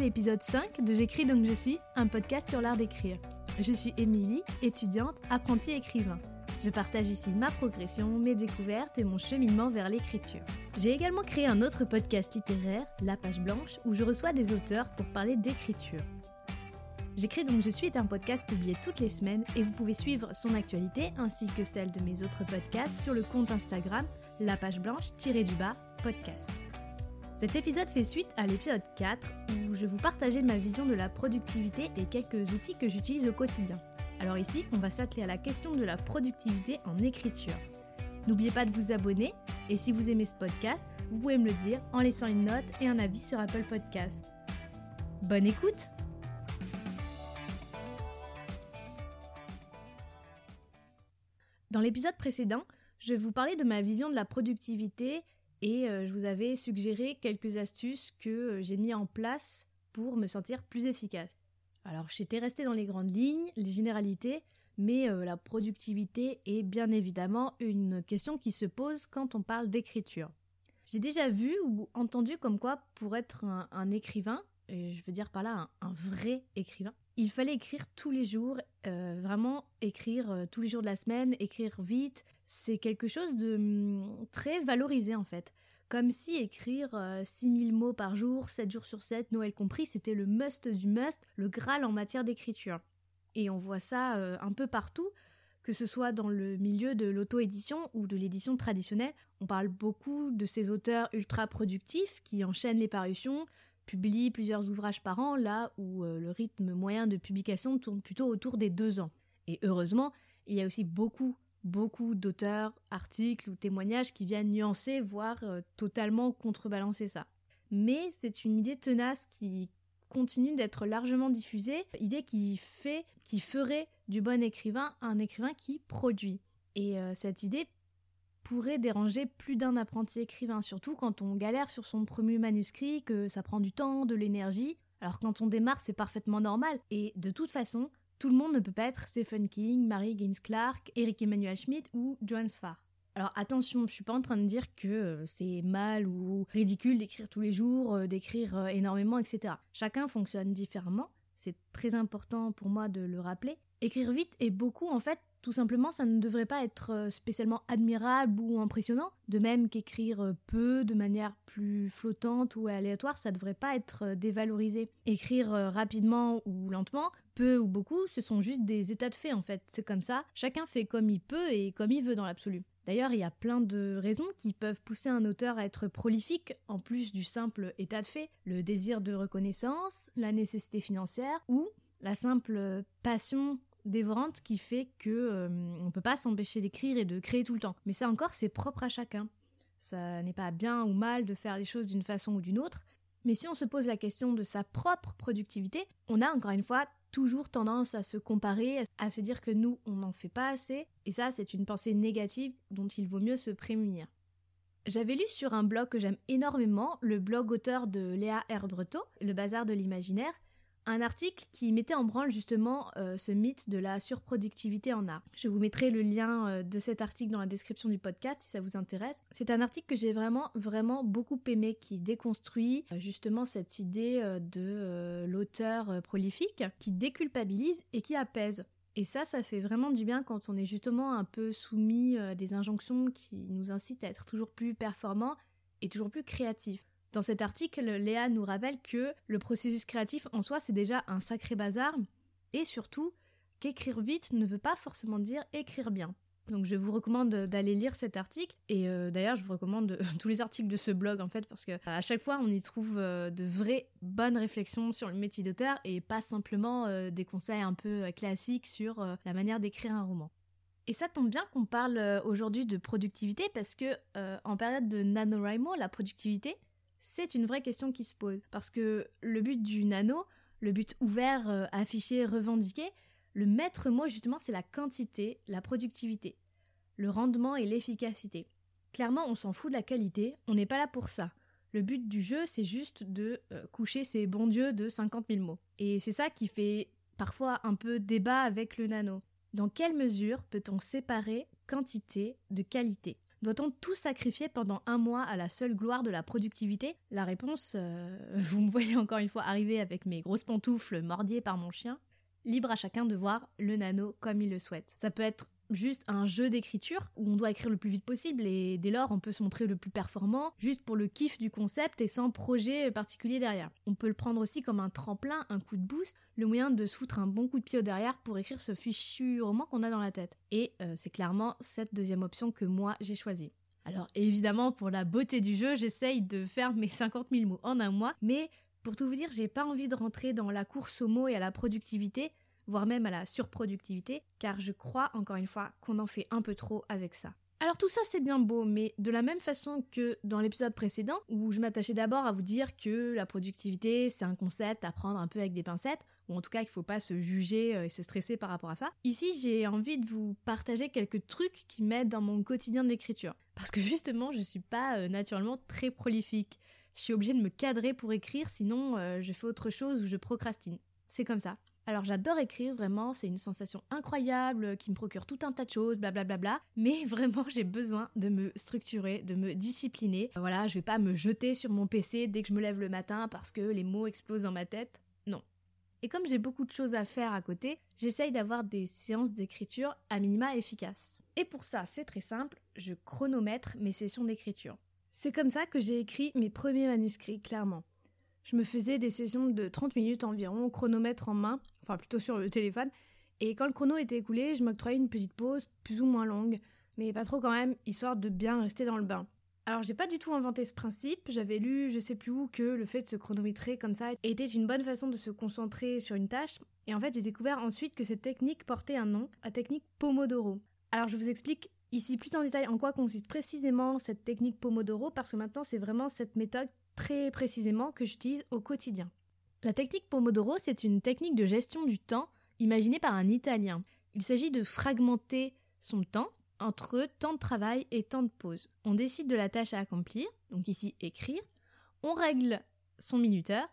écouter l'épisode 5 de J'écris donc je suis, un podcast sur l'art d'écrire. Je suis Émilie, étudiante, apprentie écrivain. Je partage ici ma progression, mes découvertes et mon cheminement vers l'écriture. J'ai également créé un autre podcast littéraire, La Page Blanche, où je reçois des auteurs pour parler d'écriture. J'écris donc Je suis est un podcast publié toutes les semaines et vous pouvez suivre son actualité ainsi que celle de mes autres podcasts sur le compte Instagram La Page Blanche-du-bas podcast. Cet épisode fait suite à l'épisode 4 où je vous partageais ma vision de la productivité et quelques outils que j'utilise au quotidien. Alors ici, on va s'atteler à la question de la productivité en écriture. N'oubliez pas de vous abonner et si vous aimez ce podcast, vous pouvez me le dire en laissant une note et un avis sur Apple Podcast. Bonne écoute Dans l'épisode précédent, je vous parlais de ma vision de la productivité et euh, je vous avais suggéré quelques astuces que euh, j'ai mis en place pour me sentir plus efficace. Alors j'étais restée dans les grandes lignes, les généralités, mais euh, la productivité est bien évidemment une question qui se pose quand on parle d'écriture. J'ai déjà vu ou entendu comme quoi pour être un, écrivain, et je veux dire par là un, vrai écrivain, il fallait écrire tous les jours, vraiment écrire tous les jours de la semaine, écrire vite, c'est quelque chose de hum, très valorisé en fait. Comme si écrire 6000 euh, mots par jour, 7 jours sur 7, Noël compris, c'était le must du must, le Graal en matière d'écriture. Et on voit ça euh, un peu partout, que ce soit dans le milieu de l'auto-édition ou de l'édition traditionnelle. On parle beaucoup de ces auteurs ultra productifs qui enchaînent les parutions, publient plusieurs ouvrages par an, là où euh, le rythme moyen de publication tourne plutôt autour des deux ans. Et heureusement, il y a aussi beaucoup beaucoup d'auteurs, articles ou témoignages qui viennent nuancer, voire euh, totalement contrebalancer ça. Mais c'est une idée tenace qui continue d'être largement diffusée, idée qui fait, qui ferait du bon écrivain un écrivain qui produit. Et euh, cette idée pourrait déranger plus d'un apprenti écrivain, surtout quand on galère sur son premier manuscrit, que ça prend du temps, de l'énergie. Alors quand on démarre, c'est parfaitement normal. Et de toute façon, tout le monde ne peut pas être Stephen King, Mary Gaines Clark, Eric Emmanuel Schmidt ou Joan Sfar. Alors attention, je suis pas en train de dire que euh, c'est mal ou ridicule d'écrire tous les jours, euh, d'écrire euh, énormément, etc. Chacun fonctionne différemment, c'est très important pour moi de le rappeler. Écrire vite et beaucoup, en fait, tout simplement, ça ne devrait pas être euh, spécialement admirable ou impressionnant. De même qu'écrire euh, peu, de manière plus flottante ou aléatoire, ça ne devrait pas être euh, dévalorisé. Écrire rapidement ou lentement, peu ou beaucoup, ce sont juste des états de fait en fait. C'est comme ça. Chacun fait comme il peut et comme il veut dans l'absolu. D'ailleurs, il y a plein de raisons qui peuvent pousser un auteur à être prolifique, en plus du simple état de fait, le désir de reconnaissance, la nécessité financière ou la simple passion dévorante qui fait que euh, on peut pas s'empêcher d'écrire et de créer tout le temps. Mais ça encore, c'est propre à chacun. Ça n'est pas bien ou mal de faire les choses d'une façon ou d'une autre. Mais si on se pose la question de sa propre productivité, on a encore une fois toujours tendance à se comparer, à se dire que nous, on n'en fait pas assez. Et ça, c'est une pensée négative dont il vaut mieux se prémunir. J'avais lu sur un blog que j'aime énormément, le blog auteur de Léa Herbreto, Le Bazar de l'Imaginaire, un article qui mettait en branle justement euh, ce mythe de la surproductivité en art. Je vous mettrai le lien euh, de cet article dans la description du podcast si ça vous intéresse. C'est un article que j'ai vraiment vraiment beaucoup aimé qui déconstruit euh, justement cette idée de l'auteur prolifique qui déculpabilise et qui apaise. Et ça, ça fait vraiment du bien quand on est justement un peu soumis à des injonctions qui nous incitent à être toujours plus performants et toujours plus créatifs. Dans cet article, Léa nous rappelle que le processus créatif en soi, c'est déjà un sacré bazar, et surtout qu'écrire vite ne veut pas forcément dire écrire bien. Donc je vous recommande d'aller lire cet article et euh, d'ailleurs je vous recommande tous les articles de ce blog en fait parce que à chaque fois on y trouve euh, de vraies bonnes réflexions sur le métier d'auteur et pas simplement euh, des conseils un peu classiques sur la manière d'écrire un roman. Et ça tombe bien qu'on parle aujourd'hui de productivité parce que en période de NaNoWriMo, la productivité, c'est une vraie question qui se pose. Parce que le but du nano, le but ouvert, euh, affiché, revendiqué, le maître mot justement c'est la quantité, la productivité, le rendement et l'efficacité. Clairement on s'en fout de la qualité, on n'est pas là pour ça. Le but du jeu c'est juste de euh, coucher ces bons dieux de 50 000 mots. Et c'est ça qui fait parfois un peu débat avec le nano. Dans quelle mesure peut-on séparer quantité de qualité? Doit-on tout sacrifier pendant un mois à la seule gloire de la productivité? La réponse, euh, vous me voyez encore une fois arriver avec mes grosses pantoufles mordiées par mon chien. Libre à chacun de voir le nano comme il le souhaite. Ça peut être juste un jeu d'écriture où on doit écrire le plus vite possible et dès lors on peut se montrer le plus performant juste pour le kiff du concept et sans projet particulier derrière. On peut le prendre aussi comme un tremplin, un coup de boost, le moyen de se un bon coup de pied au derrière pour écrire ce fichu roman qu'on a dans la tête. Et euh, c'est clairement cette deuxième option que moi j'ai choisie. Alors évidemment pour la beauté du jeu j'essaye de faire mes 50 000 mots en un mois mais pour tout vous dire, j'ai pas envie de rentrer dans la course aux mots et à la productivité voire même à la surproductivité, car je crois encore une fois qu'on en fait un peu trop avec ça. Alors tout ça c'est bien beau, mais de la même façon que dans l'épisode précédent, où je m'attachais d'abord à vous dire que la productivité c'est un concept à prendre un peu avec des pincettes, ou en tout cas qu'il faut pas se juger euh, et se stresser par rapport à ça, ici j'ai envie de vous partager quelques trucs qui m'aident dans mon quotidien d'écriture. Parce que justement je suis pas euh, naturellement très prolifique. Je suis obligée de me cadrer pour écrire, sinon euh, je fais autre chose ou je procrastine. C'est comme ça. Alors j'adore écrire, vraiment, c'est une sensation incroyable qui me procure tout un tas de choses, blablabla. Bla bla bla, mais vraiment j'ai besoin de me structurer, de me discipliner. Voilà, je vais pas me jeter sur mon PC dès que je me lève le matin parce que les mots explosent dans ma tête. Non. Et comme j'ai beaucoup de choses à faire à côté, j'essaye d'avoir des séances d'écriture à minima efficaces. Et pour ça, c'est très simple, je chronomètre mes sessions d'écriture. C'est comme ça que j'ai écrit mes premiers manuscrits, clairement. Je me faisais des sessions de 30 minutes environ, chronomètre en main, enfin plutôt sur le téléphone. Et quand le chrono était écoulé, je m'octroyais une petite pause, plus ou moins longue, mais pas trop quand même, histoire de bien rester dans le bain. Alors j'ai pas du tout inventé ce principe, j'avais lu je sais plus où que le fait de se chronométrer comme ça était une bonne façon de se concentrer sur une tâche, et en fait j'ai découvert ensuite que cette technique portait un nom, la technique Pomodoro. Alors je vous explique ici plus en détail en quoi consiste précisément cette technique Pomodoro, parce que maintenant c'est vraiment cette méthode très précisément que j'utilise au quotidien. La technique Pomodoro, c'est une technique de gestion du temps imaginée par un Italien. Il s'agit de fragmenter son temps entre temps de travail et temps de pause. On décide de la tâche à accomplir, donc ici écrire, on règle son minuteur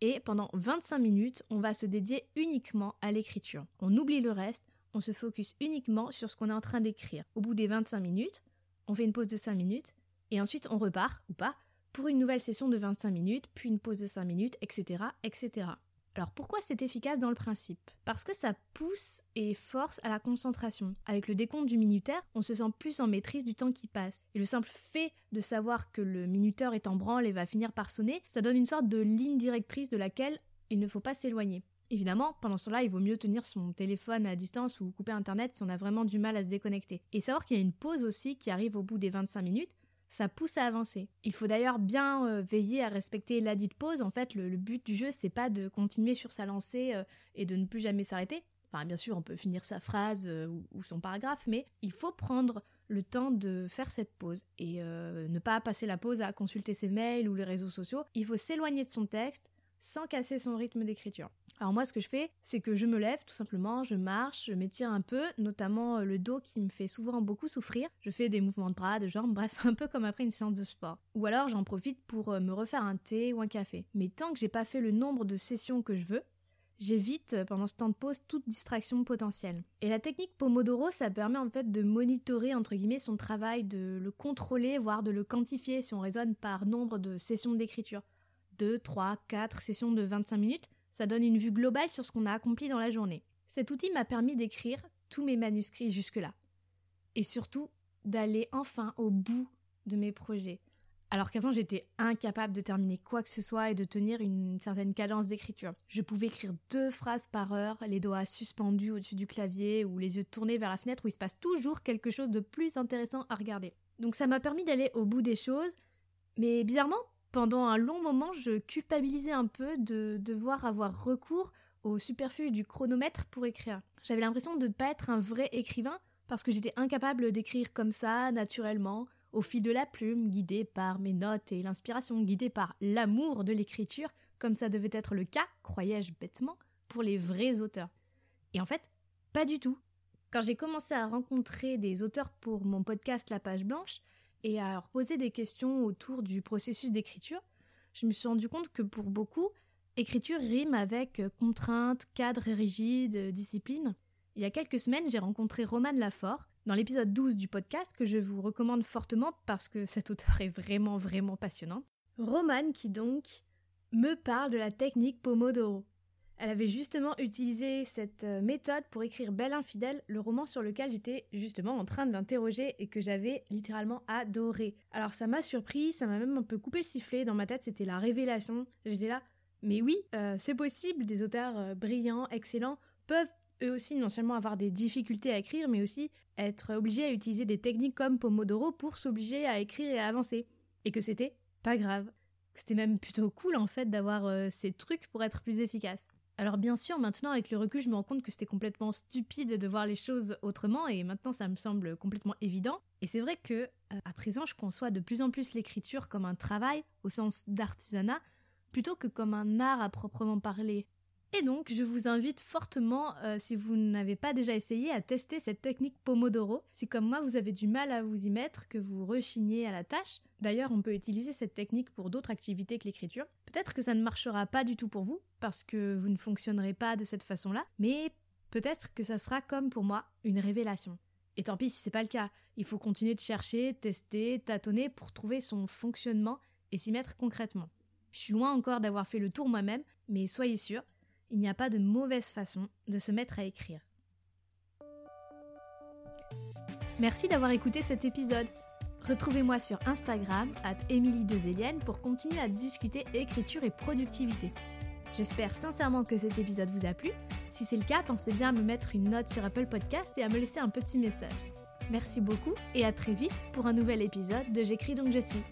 et pendant 25 minutes, on va se dédier uniquement à l'écriture. On oublie le reste, on se focus uniquement sur ce qu'on est en train d'écrire. Au bout des 25 minutes, on fait une pause de 5 minutes et ensuite on repart, ou pas, pour une nouvelle session de 25 minutes, puis une pause de 5 minutes, etc. etc. Alors pourquoi c'est efficace dans le principe? Parce que ça pousse et force à la concentration. Avec le décompte du minuteur, on se sent plus en maîtrise du temps qui passe. Et le simple fait de savoir que le minuteur est en branle et va finir par sonner, ça donne une sorte de ligne directrice de laquelle il ne faut pas s'éloigner. Évidemment, pendant ce temps-là, il vaut mieux tenir son téléphone à distance ou couper Internet si on a vraiment du mal à se déconnecter. Et savoir qu'il y a une pause aussi qui arrive au bout des 25 minutes, ça pousse à avancer. Il faut d'ailleurs bien euh, veiller à respecter la dite pause. En fait, le, but du jeu, c'est pas de continuer sur sa lancée euh, et de ne plus jamais s'arrêter. Enfin, bien sûr, on peut finir sa phrase euh, ou, son paragraphe, mais il faut prendre le temps de faire cette pause et ne pas passer la pause à consulter ses mails ou les réseaux sociaux. Il faut s'éloigner de son texte sans casser son rythme d'écriture. Alors moi, ce que je fais, c'est que je me lève tout simplement, je marche, je m'étire un peu, notamment euh, le dos qui me fait souvent beaucoup souffrir. Je fais des mouvements de bras, de jambes, bref, un peu comme après une séance de sport. Ou alors j'en profite pour euh, me refaire un thé ou un café. Mais tant que j'ai pas fait le nombre de sessions que je veux, j'évite euh, pendant ce temps de pause toute distraction potentielle. Et la technique Pomodoro, ça permet en fait de monitorer entre guillemets son travail, de le contrôler, voire de le quantifier si on raisonne par nombre de sessions d'écriture. 2, 3, 4 sessions de 25 minutes ça donne une vue globale sur ce qu'on a accompli dans la journée. Cet outil m'a permis d'écrire tous mes manuscrits jusque-là. Et surtout, d'aller enfin au bout de mes projets. Alors qu'avant j'étais incapable de terminer quoi que ce soit et de tenir une certaine cadence d'écriture. Je pouvais écrire deux phrases par heure, les doigts suspendus au-dessus du clavier ou les yeux tournés vers la fenêtre où il se passe toujours quelque chose de plus intéressant à regarder. Donc ça m'a permis d'aller au bout des choses, mais bizarrement, pendant un long moment, je culpabilisais un peu de devoir avoir recours au superfuge du chronomètre pour écrire. J'avais l'impression de ne pas être un vrai écrivain parce que j'étais incapable d'écrire comme ça, naturellement, au fil de la plume, guidée par mes notes et l'inspiration, guidée par l'amour de l'écriture, comme ça devait être le cas, croyais-je bêtement, pour les vrais auteurs. Et en fait, pas du tout. Quand j'ai commencé à rencontrer des auteurs pour mon podcast La Page Blanche, et à leur poser des questions autour du processus d'écriture, je me suis rendu compte que pour beaucoup, écriture rime avec contraintes, cadre rigide, discipline. Il y a quelques semaines, j'ai rencontré Romane Lafort, Dans l'épisode 12 du podcast, que je vous recommande fortement parce que cet auteur est vraiment, vraiment passionnant, Romane qui donc me parle de la technique Pomodoro. Elle avait justement utilisé cette euh, méthode pour écrire Belle Infidèle, le roman sur lequel j'étais justement en train de l'interroger et que j'avais littéralement adoré. Alors ça m'a surpris, ça m'a même un peu coupé le sifflet, dans ma tête c'était la révélation. J'étais là, mais oui, euh, c'est possible, des auteurs euh, brillants, excellents, peuvent eux aussi non seulement avoir des difficultés à écrire, mais aussi être obligés à utiliser des techniques comme Pomodoro pour s'obliger à écrire et à avancer. Et que c'était pas grave. C'était même plutôt cool en fait d'avoir ces trucs pour être plus efficace. Alors bien sûr, maintenant avec le recul, je me rends compte que c'était complètement stupide de voir les choses autrement et maintenant ça me semble complètement évident. Et c'est vrai que euh, à présent, je conçois de plus en plus l'écriture comme un travail au sens d'artisanat plutôt que comme un art à proprement parler. Et donc, je vous invite fortement, euh, si vous n'avez pas déjà essayé, à tester cette technique Pomodoro. Si comme moi, vous avez du mal à vous y mettre, que vous rechignez à la tâche, d'ailleurs, on peut utiliser cette technique pour d'autres activités que l'écriture. Peut-être que ça ne marchera pas du tout pour vous, parce que vous ne fonctionnerez pas de cette façon-là, mais peut-être que ça sera comme pour moi, une révélation. Et tant pis si c'est pas le cas, il faut continuer de chercher, tester, tâtonner pour trouver son fonctionnement et s'y mettre concrètement. Je suis loin encore d'avoir fait le tour moi-même, mais soyez sûrs, il n'y a pas de mauvaise façon de se mettre à écrire. Merci d'avoir écouté cet épisode. Retrouvez-moi sur Instagram, at pour continuer à discuter écriture et productivité. J'espère sincèrement que cet épisode vous a plu. Si c'est le cas, pensez bien à me mettre une note sur Apple Podcast et à me laisser un petit message. Merci beaucoup et à très vite pour un nouvel épisode de J'écris donc je suis.